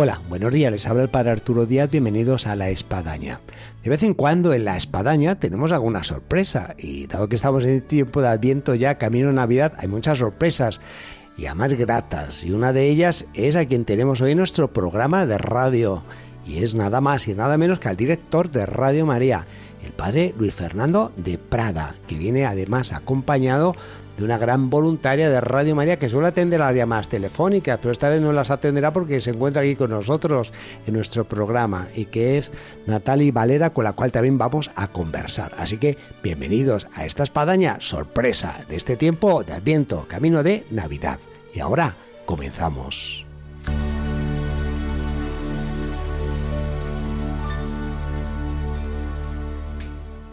Hola, buenos días, les habla el Padre Arturo Díaz, bienvenidos a La Espadaña. De vez en cuando en La Espadaña tenemos alguna sorpresa y dado que estamos en tiempo de Adviento ya, camino Navidad, hay muchas sorpresas y además gratas y una de ellas es a quien tenemos hoy en nuestro programa de radio y es nada más y nada menos que al director de Radio María, el Padre Luis Fernando de Prada, que viene además acompañado de una gran voluntaria de Radio María que suele atender las llamadas telefónicas, pero esta vez no las atenderá porque se encuentra aquí con nosotros en nuestro programa y que es Natalie Valera, con la cual también vamos a conversar. Así que bienvenidos a esta espadaña sorpresa de este tiempo de Adviento, camino de Navidad. Y ahora comenzamos.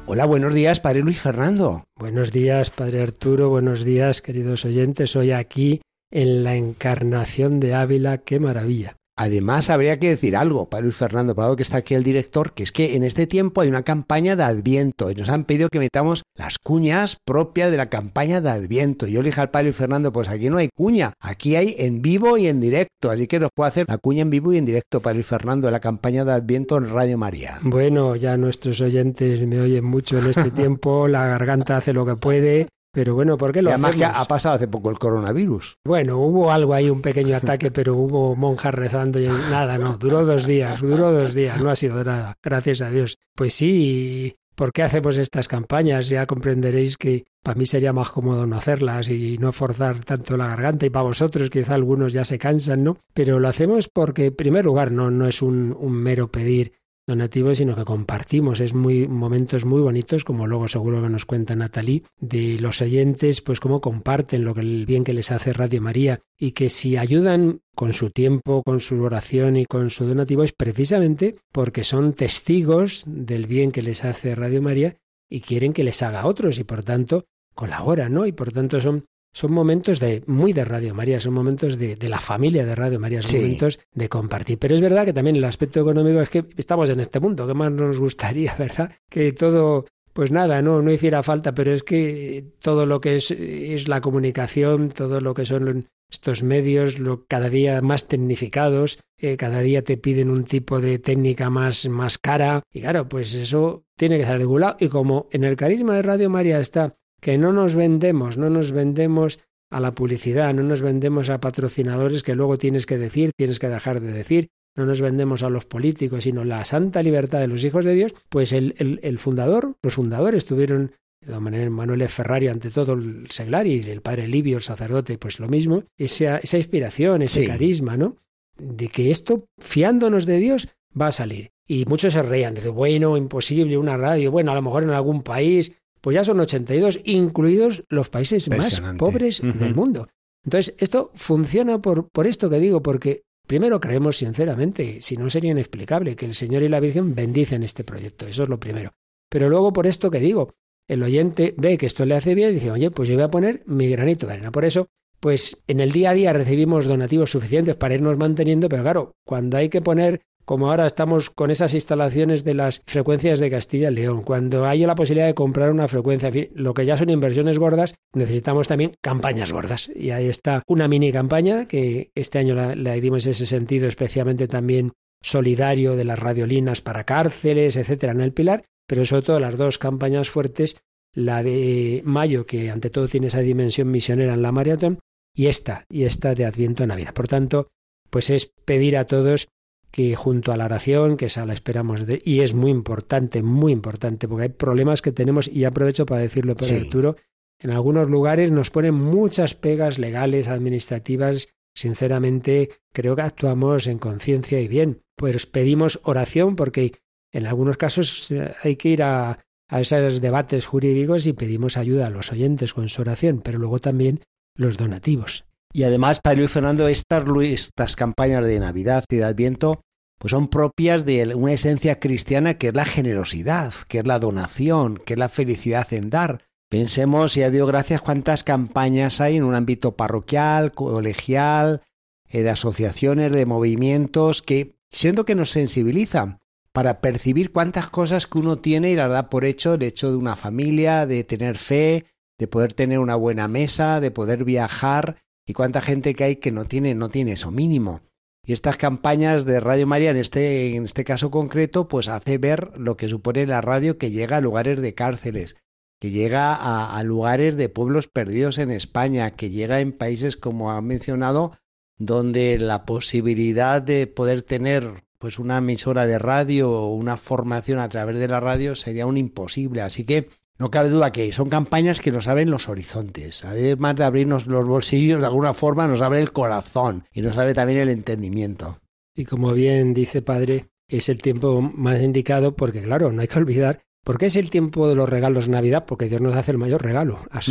Hola, buenos días, Padre Luis Fernando. Buenos días, Padre Arturo, buenos días, queridos oyentes. Hoy aquí en la encarnación de Ávila, qué maravilla. Además, habría que decir algo, para Luis Fernando Prado, que está aquí el director, que es que en este tiempo hay una campaña de Adviento y nos han pedido que metamos las cuñas propias de la campaña de Adviento. Yo le dije al padre Luis Fernando, pues aquí no hay cuña, aquí hay en vivo y en directo, así que nos puede hacer la cuña en vivo y en directo, para Luis Fernando, de la campaña de Adviento en Radio María. Bueno, ya nuestros oyentes me oyen mucho en este tiempo, la garganta hace lo que puede pero bueno, ¿por qué lo además hacemos? que ha pasado hace poco el coronavirus. Bueno, hubo algo ahí, un pequeño ataque, pero hubo monjas rezando y nada, no, duró dos días, duró dos días, no ha sido nada, gracias a Dios. Pues sí, ¿por qué hacemos estas campañas? Ya comprenderéis que para mí sería más cómodo no hacerlas y no forzar tanto la garganta y para vosotros quizá algunos ya se cansan, ¿no? Pero lo hacemos porque, en primer lugar, no, no es un, un mero pedir donativos, sino que compartimos. Es muy momentos muy bonitos, como luego seguro que nos cuenta Natalie, de los oyentes, pues cómo comparten lo que el bien que les hace Radio María y que si ayudan con su tiempo, con su oración y con su donativo es precisamente porque son testigos del bien que les hace Radio María y quieren que les haga otros y por tanto colaboran, ¿no? Y por tanto son son momentos de muy de Radio María, son momentos de, de la familia de Radio María, son Sí. momentos de compartir. Pero es verdad que también el aspecto económico es que estamos en este mundo, que más nos gustaría, ¿verdad? Que todo, pues nada, no, no hiciera falta, pero es que todo lo que es, es la comunicación, todo lo que son estos medios, lo, cada día más tecnificados, eh, cada día te piden un tipo de técnica más, más cara, y claro, pues eso tiene que ser regulado. Y como en el carisma de Radio María está que no nos vendemos, no nos vendemos a la publicidad, no nos vendemos a patrocinadores que luego tienes que decir, tienes que dejar de decir, no nos vendemos a los políticos, sino la santa libertad de los hijos de Dios, pues el, el, el fundador, los fundadores tuvieron, de manera Manuel. Ferrari ante todo el seglar y el padre Livio, el sacerdote, pues lo mismo, esa, esa inspiración, ese Sí. carisma, ¿no? De que esto, fiándonos de Dios, va a salir. Y muchos se reían, de bueno, imposible, una radio, bueno, a lo mejor en algún país, pues ya son 82, incluidos los países más pobres del mundo. Entonces, esto funciona por, por esto que digo, porque primero creemos sinceramente, si no sería inexplicable, que el Señor y la Virgen bendicen este proyecto, eso es lo primero. Pero luego por esto que digo, el oyente ve que esto le hace bien y dice, oye, pues yo voy a poner mi granito de arena. Por eso, pues en el día a día recibimos donativos suficientes para irnos manteniendo, pero claro, cuando hay que poner como ahora estamos con esas instalaciones de las frecuencias de Castilla y León, cuando hay la posibilidad de comprar una frecuencia, lo que ya son inversiones gordas, necesitamos también campañas gordas. Y ahí está una mini campaña que este año la, la dimos ese sentido especialmente también solidario de las radiolinas para cárceles, etcétera, en el Pilar, pero sobre todo las dos campañas fuertes, la de mayo, que ante todo tiene esa dimensión misionera en la maratón, y esta, y esta de Adviento Navidad. Por tanto, pues es pedir a todos que junto a la oración, que esa la esperamos, de, y es muy importante, muy importante, porque hay problemas que tenemos, y aprovecho para decirlo por Sí. Arturo, en algunos lugares nos ponen muchas pegas legales, administrativas, sinceramente creo que actuamos en conciencia y bien. Pues pedimos oración porque en algunos casos eh, hay que ir a, a esos debates jurídicos y pedimos ayuda a los oyentes con su oración, pero luego también los donativos. Y además, Padre Luis Fernando, estas, estas campañas de Navidad y de Adviento pues son propias de una esencia cristiana que es la generosidad, que es la donación, que es la felicidad en dar. Pensemos, y a Dios gracias, cuántas campañas hay en un ámbito parroquial, colegial, eh, de asociaciones, de movimientos, que siento que nos sensibilizan para percibir cuántas cosas que uno tiene y las da por hecho, el hecho de una familia, de tener fe, de poder tener una buena mesa, de poder viajar, y cuánta gente que hay que no tiene, no tiene eso mínimo. Y estas campañas de Radio María, en este, en este caso concreto, pues hace ver lo que supone la radio que llega a lugares de cárceles, que llega a, lugares de pueblos perdidos en España, que llega en países, como ha mencionado, donde la posibilidad de poder tener pues una emisora de radio o una formación a través de la radio sería un imposible. Así que no cabe duda que son campañas que nos abren los horizontes. Además de abrirnos los bolsillos, de alguna forma nos abre el corazón y nos abre también el entendimiento. Y como bien dice padre, es el tiempo más indicado porque, claro, no hay que olvidar ¿Por qué es el tiempo de los regalos Navidad? Porque Dios nos hace el mayor regalo a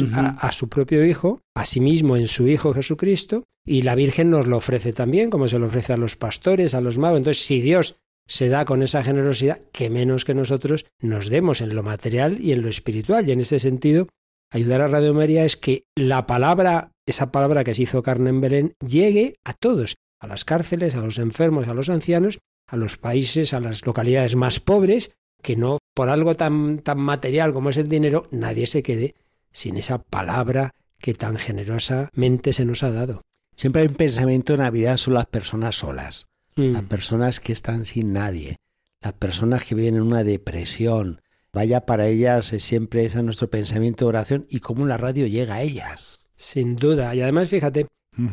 su, propio Hijo, a sí mismo en su Hijo Jesucristo, y la Virgen nos lo ofrece también, como se lo ofrece a los pastores, a los magos. Entonces, si Dios se da con esa generosidad, que menos que nosotros nos demos en lo material y en lo espiritual. Y en este sentido, ayudar a Radio María es que la palabra, esa palabra que se hizo carne en Belén, llegue a todos, a las cárceles, a los enfermos, a los ancianos, a los países, a las localidades más pobres, que no por algo tan, tan material como es el dinero, nadie se quede sin esa palabra que tan generosamente se nos ha dado. Siempre hay un pensamiento en Navidad son las personas solas, mm. las personas que están sin nadie, las personas que viven en una depresión. Vaya para ellas siempre ese es nuestro pensamiento de oración y cómo la radio llega a ellas. Sin duda. Y además, fíjate,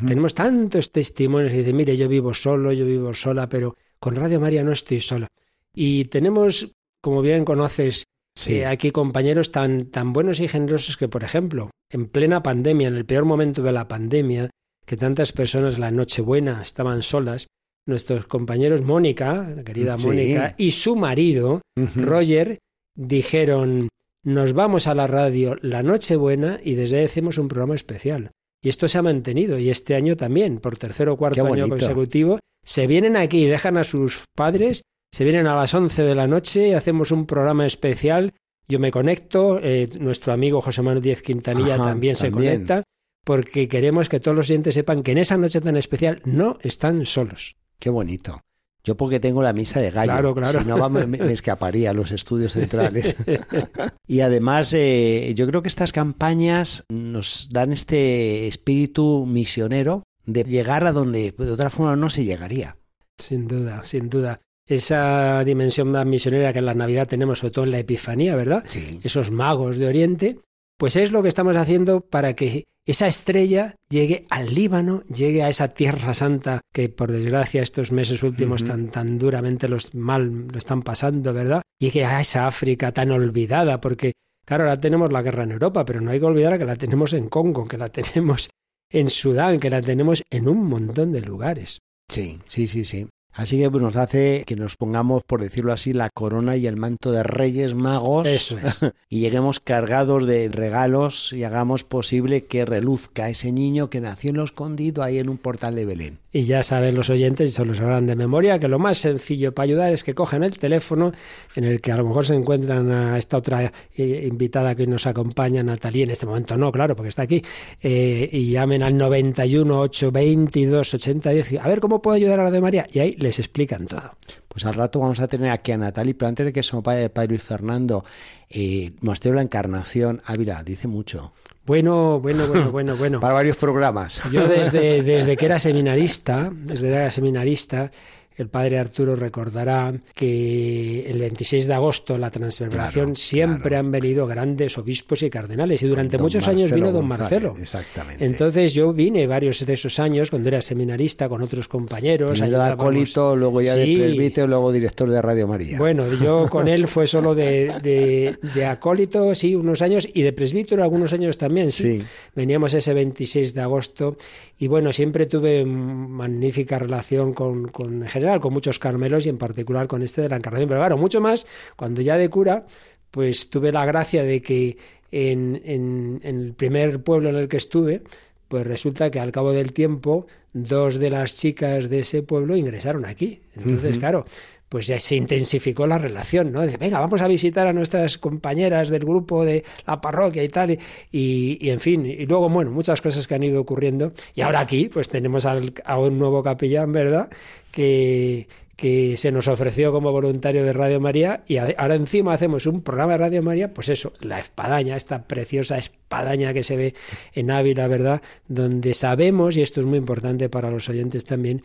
tenemos tantos testimonios que dicen, mire, yo vivo solo, yo vivo sola, pero con Radio María no estoy sola. Y tenemos como bien conoces, eh, aquí compañeros tan, tan buenos y generosos que, por ejemplo, en plena pandemia, en el peor momento de la pandemia, que tantas personas la Nochebuena estaban solas, nuestros compañeros Mónica, la querida Mónica, y su marido, Roger, dijeron, nos vamos a la radio la Nochebuena y desde ahí hacemos un programa especial. Y esto se ha mantenido, y este año también, por tercer o cuarto año consecutivo, se vienen aquí y dejan a sus padres se vienen a las 11 de la noche, hacemos un programa especial. Yo me conecto, eh, nuestro amigo José Manuel Díez Quintanilla también se conecta, porque queremos que todos los oyentes sepan que en esa noche tan especial no están solos. Qué bonito. Yo porque tengo la misa de gallo. Claro, claro. Si no, me, me, escaparía a los estudios centrales. y además, eh, yo creo que estas campañas nos dan este espíritu misionero de llegar a donde de otra forma no se llegaría. Sin duda, sin duda esa dimensión más misionera que en la Navidad tenemos, sobre todo en la Epifanía, ¿verdad? Esos magos de Oriente, pues es lo que estamos haciendo para que esa estrella llegue al Líbano, llegue a esa tierra santa que por desgracia estos meses últimos tan, tan duramente los mal lo están pasando, ¿verdad? Llegue a esa África tan olvidada, porque claro, ahora tenemos la guerra en Europa, pero no hay que olvidar que la tenemos en Congo, que la tenemos en Sudán, que la tenemos en un montón de lugares. Sí, sí, sí, sí. Así que nos hace que nos pongamos, por decirlo así, la corona y el manto de reyes magos. Eso es. y lleguemos cargados de regalos y hagamos posible que reluzca ese niño que nació en lo escondido ahí en un portal de Belén. Y ya saben los oyentes, y se los sabrán de memoria, que lo más sencillo para ayudar es que cojan el teléfono en el que a lo mejor se encuentran a esta otra eh, invitada que nos acompaña, Natalie, en este momento no, claro, porque está aquí, eh, y llamen al 91 822 8010. A ver cómo puedo ayudar a la de María. Y ahí les explican todo. Pues al rato vamos a tener aquí a Natalie, pero antes de que se me vaya Padre Luis Fernando, eh, Monasterio la Encarnación, Ávila, dice mucho. Bueno, bueno, bueno, bueno, bueno. Para varios programas. Yo desde, desde que era seminarista, desde que era seminarista, el padre Arturo recordará que el 26 de agosto, la transverberación, siempre han venido grandes obispos y cardenales. Y durante muchos años vino don Marcelo. Exactamente. Entonces yo vine varios de esos años, cuando era seminarista, con otros compañeros. Primero de acólito, luego ya de presbítero, luego director de Radio María. Bueno, yo con él fue solo de, de, acólito, sí, unos años, y de presbítero algunos años también, sí. Veníamos ese 26 de agosto y bueno, siempre tuve magnífica relación con, con general, con muchos carmelos y en particular con este de la Encarnación. Pero claro, mucho más, cuando ya de cura, pues tuve la gracia de que en, en, el primer pueblo en el que estuve, pues resulta que al cabo del tiempo dos de las chicas de ese pueblo ingresaron aquí. Entonces, claro, pues ya se intensificó la relación, ¿no? De, venga, vamos a visitar a nuestras compañeras del grupo de la parroquia y tal, y, y, en fin, y luego, bueno, muchas cosas que han ido ocurriendo. Y ahora aquí, pues tenemos a un nuevo capellán, ¿verdad? Que, que se nos ofreció como voluntario de Radio María y ahora encima hacemos un programa de Radio María, pues eso, la espadaña, esta preciosa espadaña que se ve en Ávila, ¿verdad? Donde sabemos, y esto es muy importante para los oyentes también,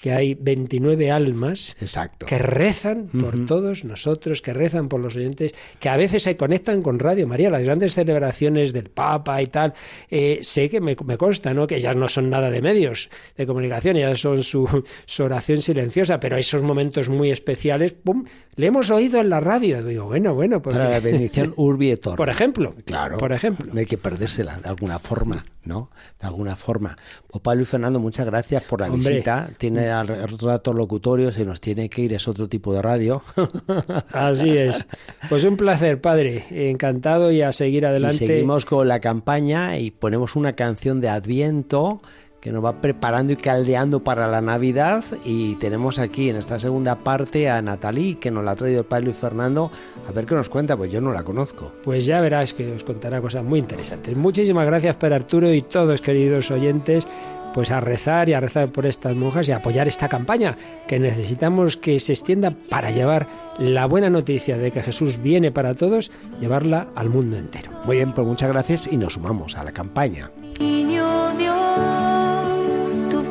que hay 29 almas Exacto. que rezan por todos nosotros, que rezan por los oyentes, que a veces se conectan con Radio María, las grandes celebraciones del Papa y tal. Eh, sé que me, me, consta, ¿no? Que ellas no son nada de medios de comunicación, ellas son su, su oración silenciosa, pero esos momentos muy especiales, ¡pum! Le hemos oído en la radio. Digo, bueno, bueno. Pues, Para la bendición Urbi et Orbi. Por ejemplo. Claro. Por ejemplo. No hay que perdérsela de alguna forma, ¿no? De alguna forma. Pues Pablo y Fernando, muchas gracias por la Hombre. visita. Tiene al rato locutorio, se nos tiene que ir, es otro tipo de radio. Así es. Pues un placer, padre. Encantado y a seguir adelante. Y seguimos con la campaña y ponemos una canción de Adviento que nos va preparando y caldeando para la Navidad y tenemos aquí en esta segunda parte a Natalí que nos la ha traído el Pablo y Fernando a ver qué nos cuenta, pues yo no la conozco. Pues ya verás que os contará cosas muy interesantes. Muchísimas gracias para Arturo y todos queridos oyentes pues a rezar y a rezar por estas monjas y a apoyar esta campaña que necesitamos que se extienda para llevar la buena noticia de que Jesús viene para todos, llevarla al mundo entero. Muy bien, pues muchas gracias y nos sumamos a la campaña. Niño Dios,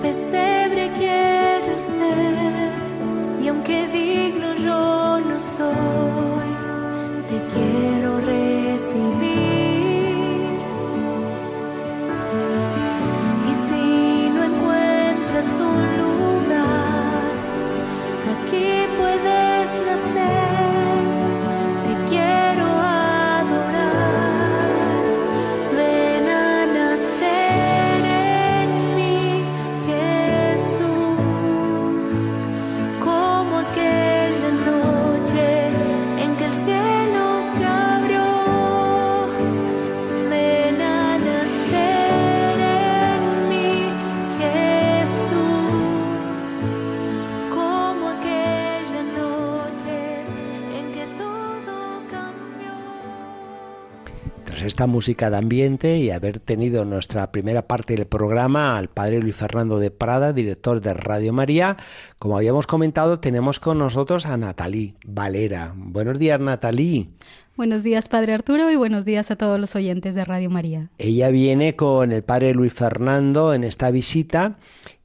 pesebre quiero ser y aunque digno yo no soy, te quiero recibir. Y si no encuentras un lugar, aquí puedes nacer. Tras esta música de ambiente y haber tenido nuestra primera parte del programa al padre Luis Fernando de Prada, director de Radio María, como habíamos comentado, tenemos con nosotros a Natalí Valera. Buenos días, Natalí. Buenos días, Padre Arturo, y buenos días a todos los oyentes de Radio María. Ella viene con el padre Luis Fernando en esta visita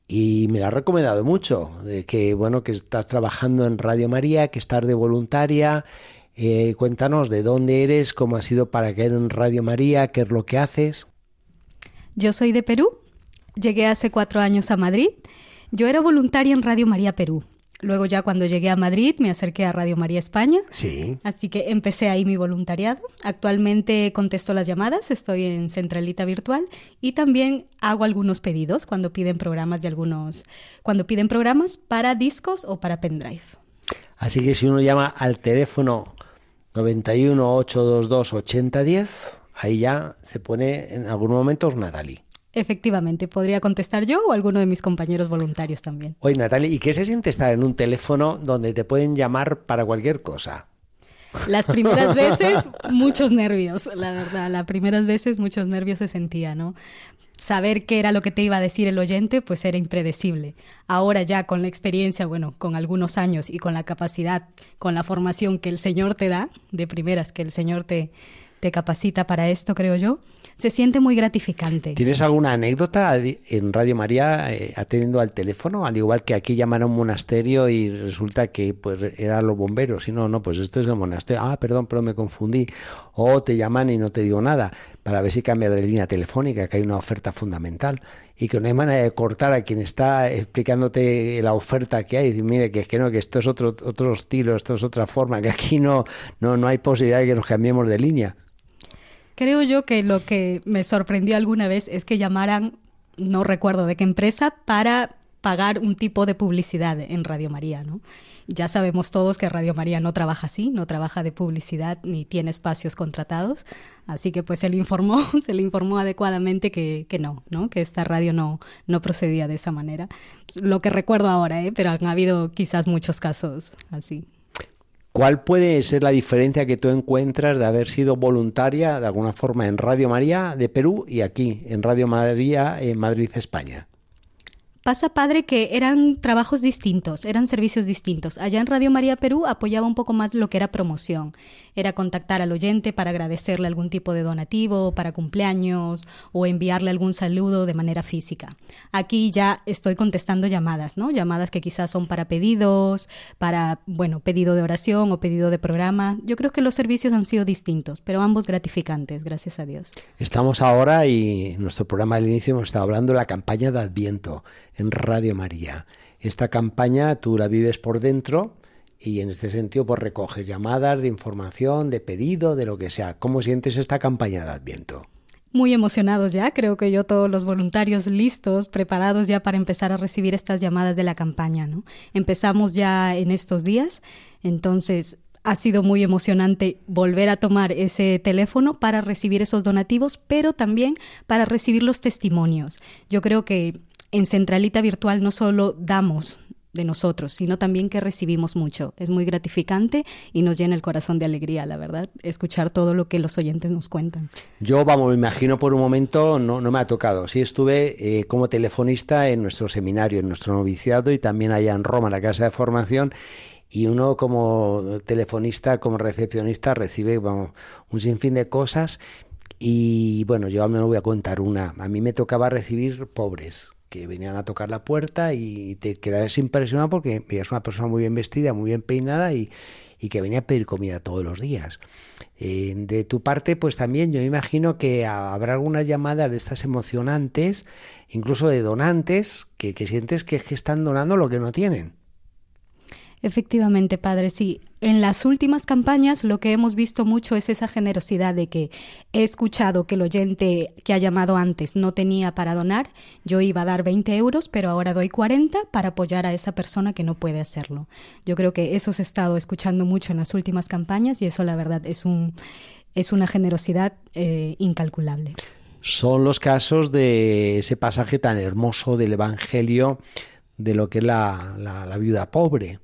y me la ha recomendado mucho, de que bueno, que estás trabajando en Radio María, que estás de voluntaria. Eh, cuéntanos de dónde eres, cómo ha sido para caer en Radio María, qué es lo que haces. Yo soy de Perú, llegué hace cuatro años a Madrid. Yo era voluntaria en Radio María Perú. Luego ya cuando llegué a Madrid me acerqué a Radio María España. Sí. Así que empecé ahí mi voluntariado. Actualmente contesto las llamadas, estoy en Centralita Virtual y también hago algunos pedidos cuando piden programas de algunos, cuando piden programas para discos o para pendrive. Así que si uno llama al teléfono 91 822 8010, ahí ya se pone en algunos momentos Natalie. Efectivamente, podría contestar yo o alguno de mis compañeros voluntarios también. Oye, Natalie, ¿y qué se siente estar en un teléfono donde te pueden llamar para cualquier cosa? Las primeras veces, muchos nervios, la verdad. Las primeras veces, muchos nervios se sentía, ¿no? Saber qué era lo que te iba a decir el oyente, pues era impredecible. Ahora ya con la experiencia, bueno, con algunos años y con la capacidad, con la formación que el Señor te da, de primeras que el Señor te, te capacita para esto, creo yo, se siente muy gratificante. ¿Tienes alguna anécdota en Radio María eh, atendiendo al teléfono? Al igual que aquí llaman a un monasterio y resulta que pues eran los bomberos. Y no, no, pues esto es el monasterio. Ah, perdón, pero me confundí. O te llaman y no te digo nada para ver si cambias de línea telefónica, que hay una oferta fundamental. Y que no hay manera de cortar a quien está explicándote la oferta que hay. Y mire, que es que no, que esto es otro, otro estilo, esto es otra forma, que aquí no, no, no hay posibilidad de que nos cambiemos de línea. Creo yo que lo que me sorprendió alguna vez es que llamaran, no recuerdo de qué empresa, para pagar un tipo de publicidad en Radio María, ¿no? Ya sabemos todos que Radio María no trabaja así, no trabaja de publicidad ni tiene espacios contratados, así que pues se le informó, se le informó adecuadamente que, que no, ¿no? Que esta radio no, no procedía de esa manera. Lo que recuerdo ahora, ¿eh? Pero han habido quizás muchos casos así. ¿Cuál puede ser la diferencia que tú encuentras de haber sido voluntaria de alguna forma en Radio María de Perú y aquí, en Radio María en Madrid, España? Pasa, padre, que eran trabajos distintos, eran servicios distintos. Allá en Radio María Perú apoyaba un poco más lo que era promoción. Era contactar al oyente para agradecerle algún tipo de donativo, para cumpleaños o enviarle algún saludo de manera física. Aquí ya estoy contestando llamadas, ¿no? Llamadas que quizás son para pedidos, para, bueno, pedido de oración o pedido de programa. Yo creo que los servicios han sido distintos, pero ambos gratificantes, gracias a Dios. Estamos ahora y en nuestro programa al inicio hemos estado hablando de la campaña de Adviento en Radio María. Esta campaña tú la vives por dentro y en este sentido pues recoges llamadas de información, de pedido, de lo que sea. ¿Cómo sientes esta campaña de Adviento? Muy emocionados ya, creo que yo todos los voluntarios listos, preparados ya para empezar a recibir estas llamadas de la campaña, ¿no? Empezamos ya en estos días, entonces ha sido muy emocionante volver a tomar ese teléfono para recibir esos donativos, pero también para recibir los testimonios. Yo creo que en Centralita Virtual no solo damos de nosotros, sino también que recibimos mucho. Es muy gratificante y nos llena el corazón de alegría, la verdad, escuchar todo lo que los oyentes nos cuentan. Yo, vamos, me imagino por un momento, no, no me ha tocado. Sí estuve eh, como telefonista en nuestro seminario, en nuestro noviciado y también allá en Roma, en la casa de formación. Y uno como telefonista, como recepcionista, recibe vamos, un sinfín de cosas. Y bueno, yo menos voy a contar una. A mí me tocaba recibir pobres, que venían a tocar la puerta y te quedabas impresionado porque veías una persona muy bien vestida, muy bien peinada y, y que venía a pedir comida todos los días. Eh, de tu parte, pues también yo imagino que habrá algunas llamadas de estas emocionantes, incluso de donantes, que, que sientes que, que están donando lo que no tienen. Efectivamente, padre, sí. En las últimas campañas lo que hemos visto mucho es esa generosidad de que he escuchado que el oyente que ha llamado antes no tenía para donar, yo iba a dar 20 euros, pero ahora doy 40 para apoyar a esa persona que no puede hacerlo. Yo creo que eso se ha estado escuchando mucho en las últimas campañas y eso la verdad es, un, es una generosidad eh, incalculable. Son los casos de ese pasaje tan hermoso del Evangelio de lo que es la, la, la viuda pobre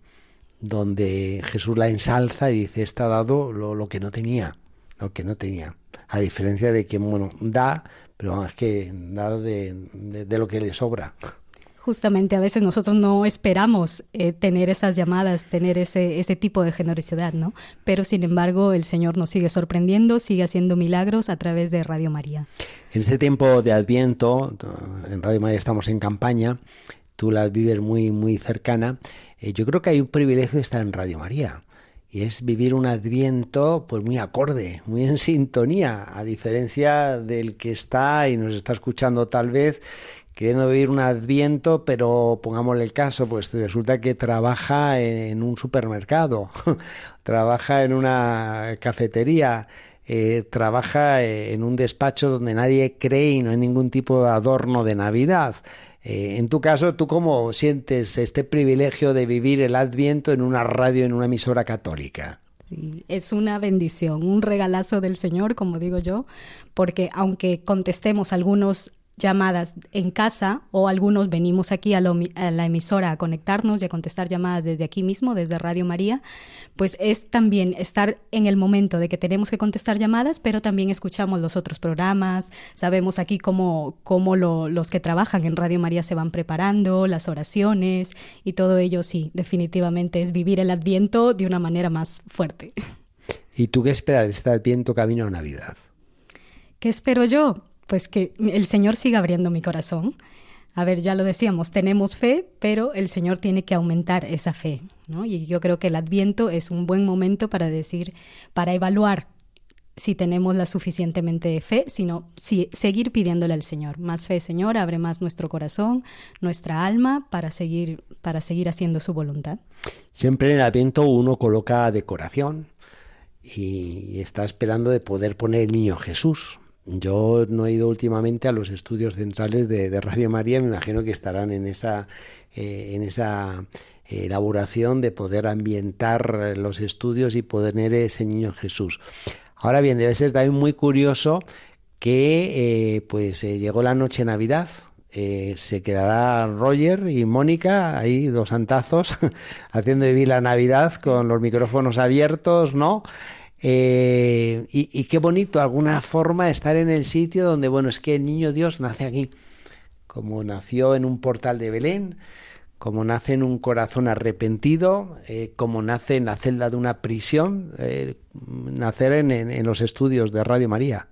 donde Jesús la ensalza y dice, está dado lo, lo, que no tenía, lo que no tenía. A diferencia de que, bueno, da, pero es que da de, de, de lo que le sobra. Justamente a veces nosotros no esperamos eh, tener esas llamadas, tener ese, ese tipo de generosidad, ¿no? Pero sin embargo el Señor nos sigue sorprendiendo, sigue haciendo milagros a través de Radio María. En este tiempo de Adviento, en Radio María estamos en campaña, tú la vives muy, muy cercana, eh, yo creo que hay un privilegio de estar en Radio María y es vivir un adviento pues muy acorde, muy en sintonía, a diferencia del que está y nos está escuchando tal vez queriendo vivir un adviento, pero pongámosle el caso, pues resulta que trabaja en un supermercado, trabaja en una cafetería, eh, trabaja en un despacho donde nadie cree y no hay ningún tipo de adorno de Navidad. Eh, en tu caso, ¿tú cómo sientes este privilegio de vivir el Adviento en una radio, en una emisora católica? Sí, es una bendición, un regalazo del Señor, como digo yo, porque aunque contestemos algunos llamadas en casa o algunos venimos aquí a, lo, a, la emisora a conectarnos y a contestar llamadas desde aquí mismo, desde Radio María, pues es también estar en el momento de que tenemos que contestar llamadas, pero también escuchamos los otros programas, sabemos aquí cómo, cómo lo, los que trabajan en Radio María se van preparando, las oraciones y todo ello, sí, definitivamente es vivir el adviento de una manera más fuerte. ¿Y tú qué esperas de este adviento camino a Navidad? ¿Qué espero yo? Pues que el Señor siga abriendo mi corazón. A ver, ya lo decíamos, tenemos fe, pero el Señor tiene que aumentar esa fe, ¿no? Y yo creo que el Adviento es un buen momento para decir, para evaluar si tenemos la suficientemente fe, sino si, seguir pidiéndole al Señor. Más fe, Señor, abre más nuestro corazón, nuestra alma, para seguir, para seguir haciendo su voluntad. Siempre en el Adviento uno coloca decoración y está esperando de poder poner el niño Jesús Yo no he ido últimamente a los estudios centrales de, Radio María, me imagino que estarán en esa, eh, en esa eh, elaboración de poder ambientar eh, los estudios y poner ese niño Jesús. Ahora bien, debe ser también muy curioso que pues llegó la noche Navidad, se quedará Roger y Mónica, ahí dos santazos, haciendo vivir la Navidad con los micrófonos abiertos, ¿no? Eh, y, qué bonito, alguna forma, estar en el sitio donde, bueno, es que el niño Dios nace aquí, como nació en un portal de Belén, como nace en un corazón arrepentido, eh, como nace en la celda de una prisión, eh, nacer en los estudios de Radio María.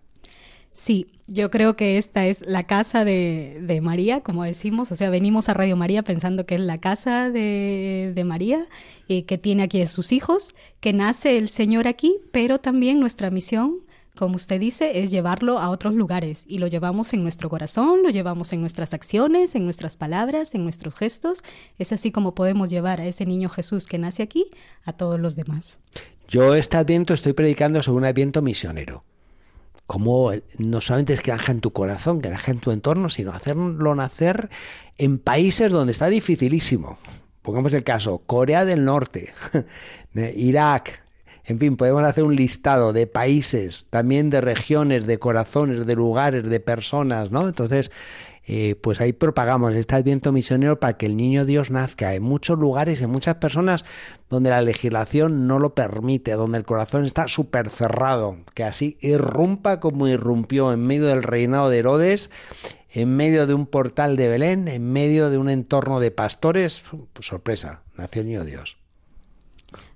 Sí, yo creo que esta es la casa de, de María, como decimos. O sea, venimos a Radio María pensando que es la casa de, de María, y que tiene aquí a sus hijos, que nace el Señor aquí, pero también nuestra misión, como usted dice, es llevarlo a otros lugares. Y lo llevamos en nuestro corazón, lo llevamos en nuestras acciones, en nuestras palabras, en nuestros gestos. Es así como podemos llevar a ese niño Jesús que nace aquí a todos los demás. Yo este adviento estoy predicando sobre un adviento misionero. Como el- no solamente es que naja en tu corazón, que naja en tu entorno, sino hacerlo nacer en países donde está dificilísimo. Pongamos el caso, Corea del Norte, Irak, en fin, podemos hacer un listado de países, también de regiones, de corazones, de lugares, de personas, ¿no? Entonces, eh, pues ahí propagamos este adviento misionero para que el niño Dios nazca en muchos lugares, en muchas personas donde la legislación no lo permite, donde el corazón está súper cerrado, que así irrumpa como irrumpió en medio del reinado de Herodes, en medio de un portal de Belén, en medio de un entorno de pastores. Pues sorpresa, nació el niño Dios.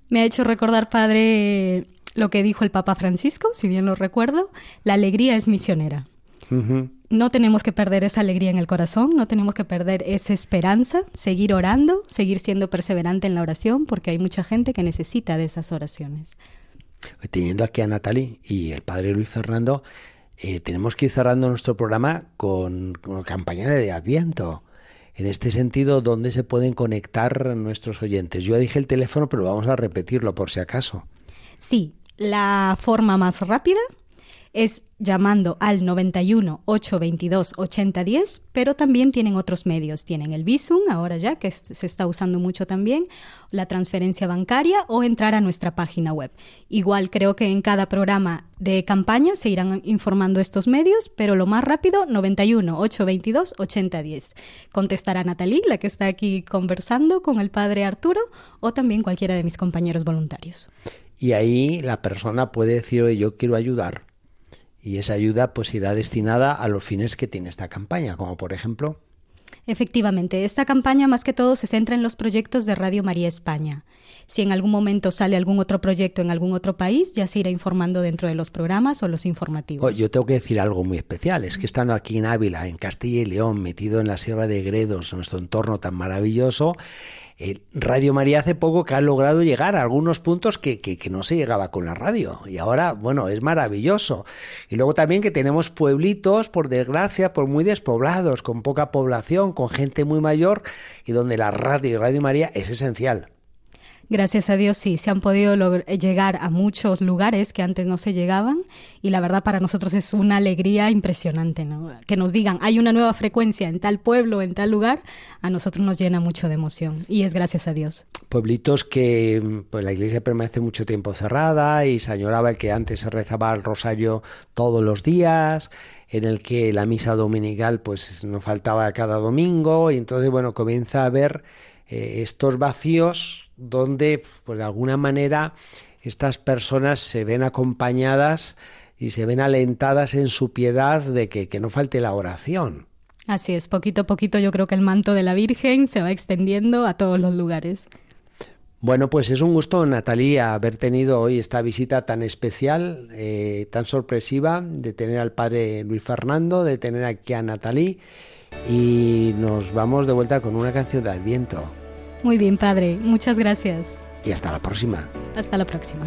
Me ha hecho recordar, padre, lo que dijo el Papa Francisco, si bien lo recuerdo, la alegría es misionera. No tenemos que perder esa alegría en el corazón, no tenemos que perder esa esperanza, seguir orando, seguir siendo perseverante en la oración, porque hay mucha gente que necesita de esas oraciones. Teniendo aquí a Natalie y el padre Luis Fernando, eh, tenemos que ir cerrando nuestro programa con, con campaña de Adviento. En este sentido, ¿dónde se pueden conectar nuestros oyentes? Yo ya dije el teléfono, pero vamos a repetirlo por si acaso. Sí, la forma más rápida es llamando al 91 822 8010, pero también tienen otros medios. Tienen el Visum, ahora ya, que se está usando mucho también, la transferencia bancaria o entrar a nuestra página web. Igual creo que en cada programa de campaña se irán informando estos medios, pero lo más rápido, 91 822 8010. Contestará Natalie, la que está aquí conversando con el padre Arturo, o también cualquiera de mis compañeros voluntarios. Y ahí la persona puede decir, yo quiero ayudar. Y esa ayuda pues irá destinada a los fines que tiene esta campaña, como por ejemplo... Efectivamente, esta campaña más que todo se centra en los proyectos de Radio María España. Si en algún momento sale algún otro proyecto en algún otro país, ya se irá informando dentro de los programas o los informativos. Oh, yo tengo que decir algo muy especial, es que estando aquí en Ávila, en Castilla y León, metido en la Sierra de Gredos, en nuestro entorno tan maravilloso, eh, Radio María hace poco que ha logrado llegar a algunos puntos que, que, que no se llegaba con la radio. Y ahora, bueno, es maravilloso. Y luego también que tenemos pueblitos, por desgracia, por muy despoblados, con poca población, con gente muy mayor, y donde la radio y Radio María es esencial. Gracias a Dios sí, se han podido logr- llegar a muchos lugares que antes no se llegaban y la verdad para nosotros es una alegría impresionante, ¿no? Que nos digan, hay una nueva frecuencia en tal pueblo, en tal lugar, a nosotros nos llena mucho de emoción y es gracias a Dios. pueblitos que pues la iglesia permanece mucho tiempo cerrada y se añoraba el que antes se rezaba el rosario todos los días, en el que la misa dominical pues no faltaba cada domingo y entonces bueno comienza a haber eh, estos vacíos donde pues de alguna manera estas personas se ven acompañadas y se ven alentadas en su piedad de que, que no falte la oración. Así es, poquito a poquito yo creo que el manto de la Virgen se va extendiendo a todos los lugares. Bueno, pues es un gusto, Natalia, haber tenido hoy esta visita tan especial, eh, tan sorpresiva, de tener al padre Luis Fernando, de tener aquí a Natalie y nos vamos de vuelta con una canción de Adviento. Muy bien, padre, muchas gracias. Y hasta la próxima. Hasta la próxima.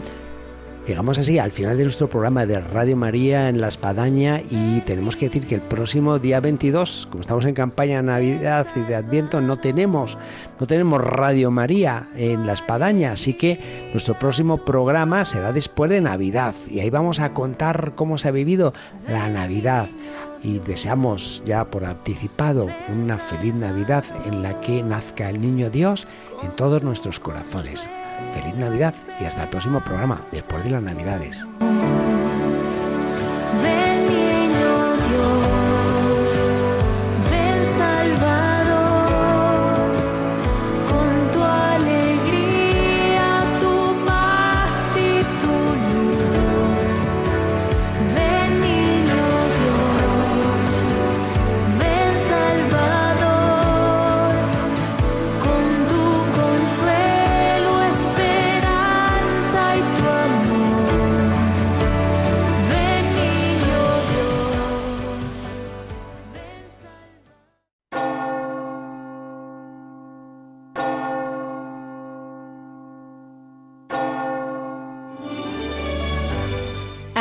Llegamos así al final de nuestro programa de Radio María en La Espadaña y tenemos que decir que el próximo día 22, como estamos en campaña de Navidad y de Adviento, no tenemos, no tenemos Radio María en La Espadaña, así que nuestro próximo programa será después de Navidad y ahí vamos a contar cómo se ha vivido la Navidad y deseamos ya por anticipado una feliz Navidad en la que nazca el niño Dios en todos nuestros corazones. Feliz Navidad y hasta el próximo programa, después de las Navidades.